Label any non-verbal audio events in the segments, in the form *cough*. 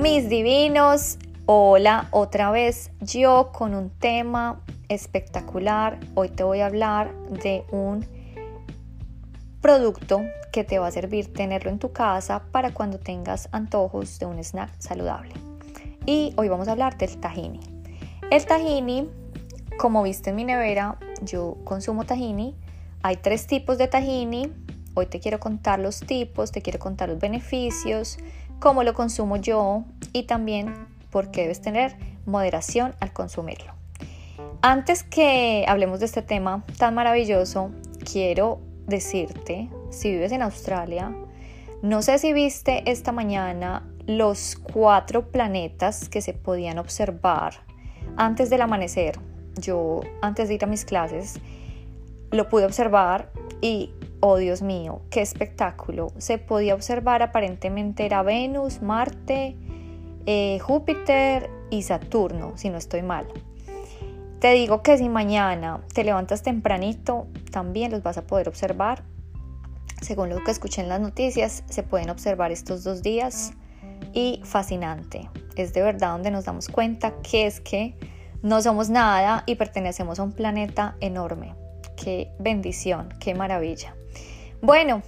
Mis divinos, hola otra vez yo con un tema espectacular. Hoy te voy a hablar de un producto que te va a servir tenerlo en tu casa para cuando tengas antojos de un snack saludable. Y hoy vamos a hablar del tahini. El tahini, como viste en mi nevera, yo consumo tahini. Hay tres tipos de tahini. Hoy te quiero contar los tipos, te quiero contar los beneficios, cómo lo consumo yo y también por qué debes tener moderación al consumirlo. Antes que hablemos de este tema tan maravilloso, quiero decirte, si vives en Australia, no sé si viste esta mañana los cuatro planetas que se podían observar antes del amanecer. Yo, antes de ir a mis clases, lo pude observar y, oh Dios mío, qué espectáculo. Se podía observar aparentemente era Venus, Marte, eh, Júpiter y Saturno, si no estoy mal. Te digo que si mañana te levantas tempranito, también los vas a poder observar. Según lo que escuché en las noticias, se pueden observar estos dos días y fascinante. Es de verdad donde nos damos cuenta que es que no somos nada y pertenecemos a un planeta enorme. Qué bendición, qué maravilla. Bueno,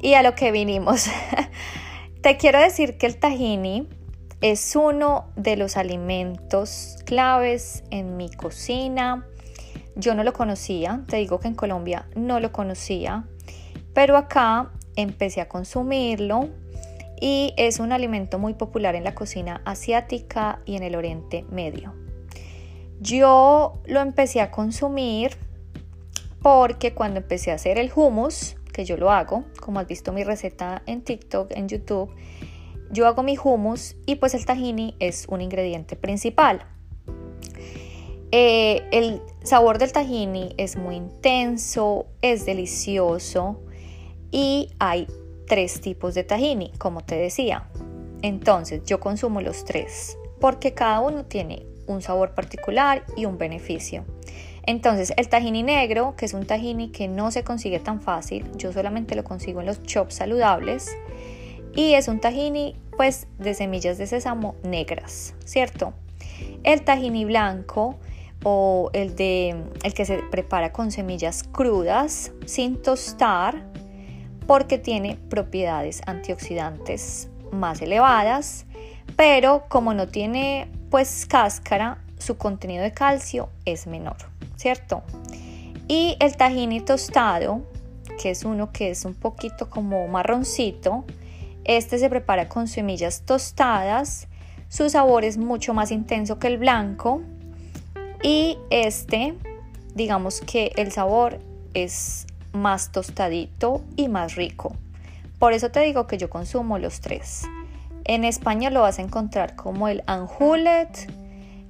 y a lo que vinimos. *laughs* Te quiero decir que el tahini es uno de los alimentos claves en mi cocina. Yo no lo conocía, te digo que en Colombia no lo conocía, pero acá empecé a consumirlo y es un alimento muy popular en la cocina asiática y en el Oriente Medio. Yo lo empecé a consumir porque cuando empecé a hacer el hummus, yo lo hago, como has visto mi receta en TikTok, en YouTube, yo hago mi hummus y pues el tahini es un ingrediente principal. Eh, el sabor del tahini es muy intenso, es delicioso y hay tres tipos de tahini, como te decía. Entonces yo consumo los tres porque cada uno tiene un sabor particular y un beneficio. Entonces el tahini negro, que es un tahini que no se consigue tan fácil, yo solamente lo consigo en los chops saludables y es un tahini pues de semillas de sésamo negras, ¿cierto? El tahini blanco o el de el que se prepara con semillas crudas sin tostar porque tiene propiedades antioxidantes más elevadas, pero como no tiene pues cáscara, su contenido de calcio es menor, ¿cierto? Y el tahini tostado, que es uno que es un poquito como marroncito, este se prepara con semillas tostadas, su sabor es mucho más intenso que el blanco y este, digamos que el sabor es más tostadito y más rico. Por eso te digo que yo consumo los tres. En España lo vas a encontrar como el anjulet,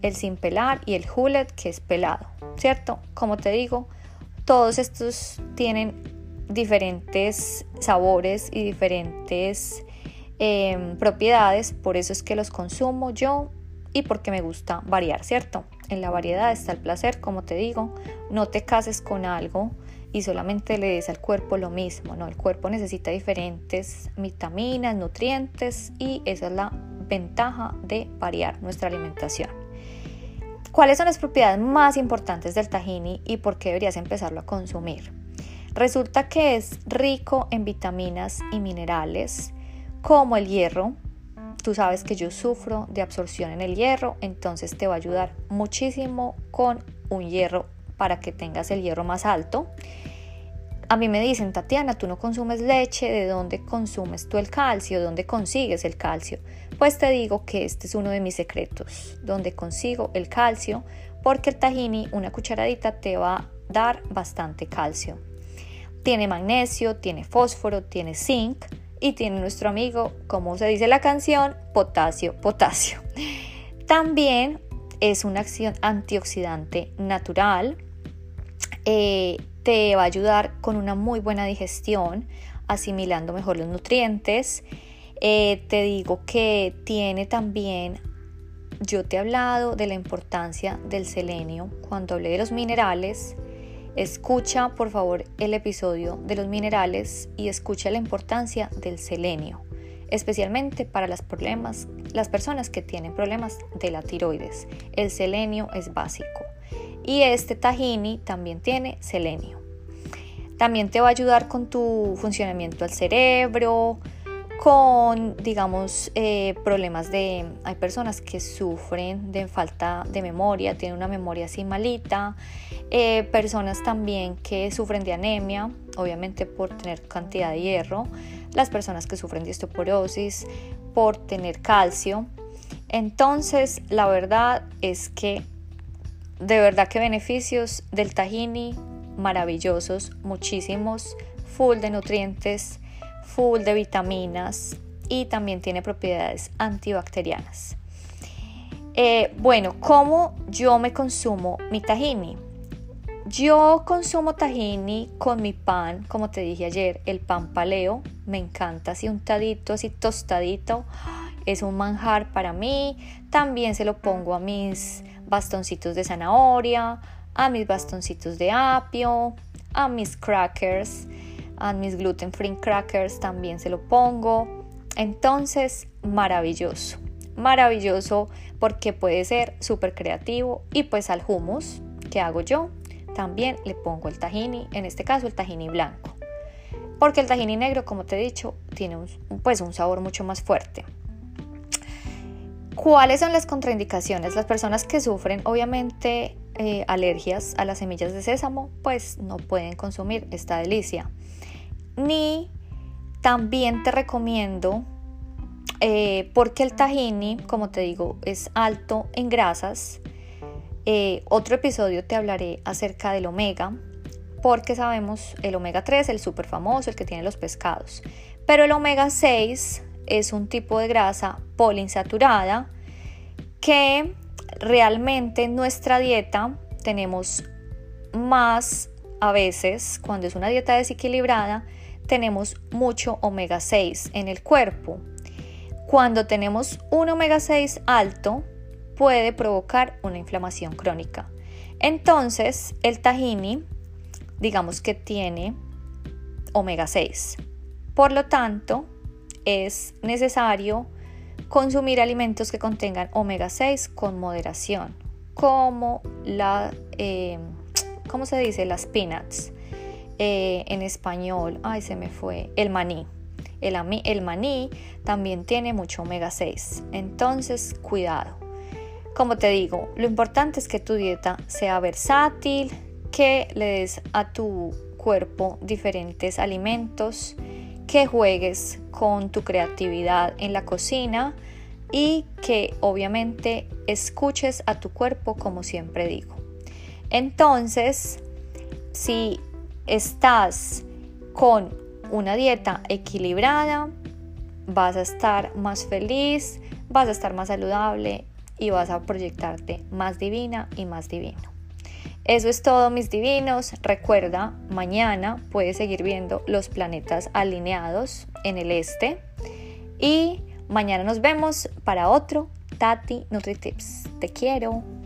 el sin pelar y el julet que es pelado, ¿cierto? Como te digo, todos estos tienen diferentes sabores y diferentes em, propiedades, por eso es que los consumo yo y porque me gusta variar, ¿cierto? En la variedad está el placer, como te digo, no te cases con algo y solamente le des al cuerpo lo mismo, ¿no? El cuerpo necesita diferentes vitaminas, nutrientes y esa es la ventaja de variar nuestra alimentación. ¿Cuáles son las propiedades más importantes del tahini y por qué deberías empezarlo a consumir? Resulta que es rico en vitaminas y minerales como el hierro. Tú sabes que yo sufro de absorción en el hierro, entonces te va a ayudar muchísimo con un hierro para que tengas el hierro más alto. A mí me dicen, Tatiana, tú no consumes leche, ¿de dónde consumes tú el calcio? ¿De dónde consigues el calcio? Pues te digo que este es uno de mis secretos, donde consigo el calcio, porque el tahini, una cucharadita, te va a dar bastante calcio. Tiene magnesio, tiene fósforo, tiene zinc y tiene nuestro amigo, como se dice la canción, potasio, potasio. También es una acción antioxidante natural. Eh, te va a ayudar con una muy buena digestión, asimilando mejor los nutrientes. Eh, te digo que tiene también, yo te he hablado de la importancia del selenio cuando hablé de los minerales. Escucha por favor el episodio de los minerales y escucha la importancia del selenio. especialmente para las, problemas, las personas que tienen problemas de la tiroides. El selenio es básico y este tahini también tiene selenio. También te va a ayudar con tu funcionamiento del cerebro, con, digamos, eh, problemas de... Hay personas que sufren de falta de memoria, tienen una memoria así malita, eh, personas también que sufren de anemia, obviamente por tener cantidad de hierro, las personas que sufren de osteoporosis, por tener calcio. Entonces, la verdad es que de verdad que beneficios del tahini maravillosos, muchísimos, full de nutrientes, full de vitaminas y también tiene propiedades antibacterianas. Eh, bueno, ¿cómo yo me consumo mi tahini? Yo consumo tahini con mi pan, como te dije ayer, el pan paleo, me encanta así untadito, así tostadito, es un manjar para mí. También se lo pongo a mis bastoncitos de zanahoria, a mis bastoncitos de apio, a mis crackers, a mis gluten free crackers también se lo pongo. Entonces, maravilloso, maravilloso porque puede ser súper creativo y pues al hummus que hago yo también le pongo el tahini, en este caso el tahini blanco. Porque el tahini negro, como te he dicho, tiene un, pues un sabor mucho más fuerte. ¿Cuáles son las contraindicaciones? Las personas que sufren obviamente eh, alergias a las semillas de sésamo, pues no pueden consumir esta delicia. Ni también te recomiendo, eh, porque el tahini, como te digo, es alto en grasas. Eh, otro episodio te hablaré acerca del omega, porque sabemos el omega 3, el súper famoso, el que tiene los pescados. Pero el omega 6 es un tipo de grasa poliinsaturada que realmente en nuestra dieta tenemos más a veces, cuando es una dieta desequilibrada, tenemos mucho omega 6 en el cuerpo. Cuando tenemos un omega 6 alto, puede provocar una inflamación crónica. Entonces, el tahini, digamos que tiene omega 6. Por lo tanto, es necesario consumir alimentos que contengan omega 6 con moderación, como la, eh, ¿cómo se dice? Las peanuts. Eh, en español, ay, se me fue, el maní. El, el maní también tiene mucho omega 6, entonces cuidado. Como te digo, lo importante es que tu dieta sea versátil, que le des a tu cuerpo diferentes alimentos, que juegues con tu creatividad en la cocina y que obviamente escuches a tu cuerpo como siempre digo. Entonces, si estás con una dieta equilibrada, vas a estar más feliz, vas a estar más saludable y vas a proyectarte más divina y más divino. Eso es todo mis divinos. Recuerda, mañana puedes seguir viendo los planetas alineados en el este. Y mañana nos vemos para otro Tati NutriTips. Te quiero.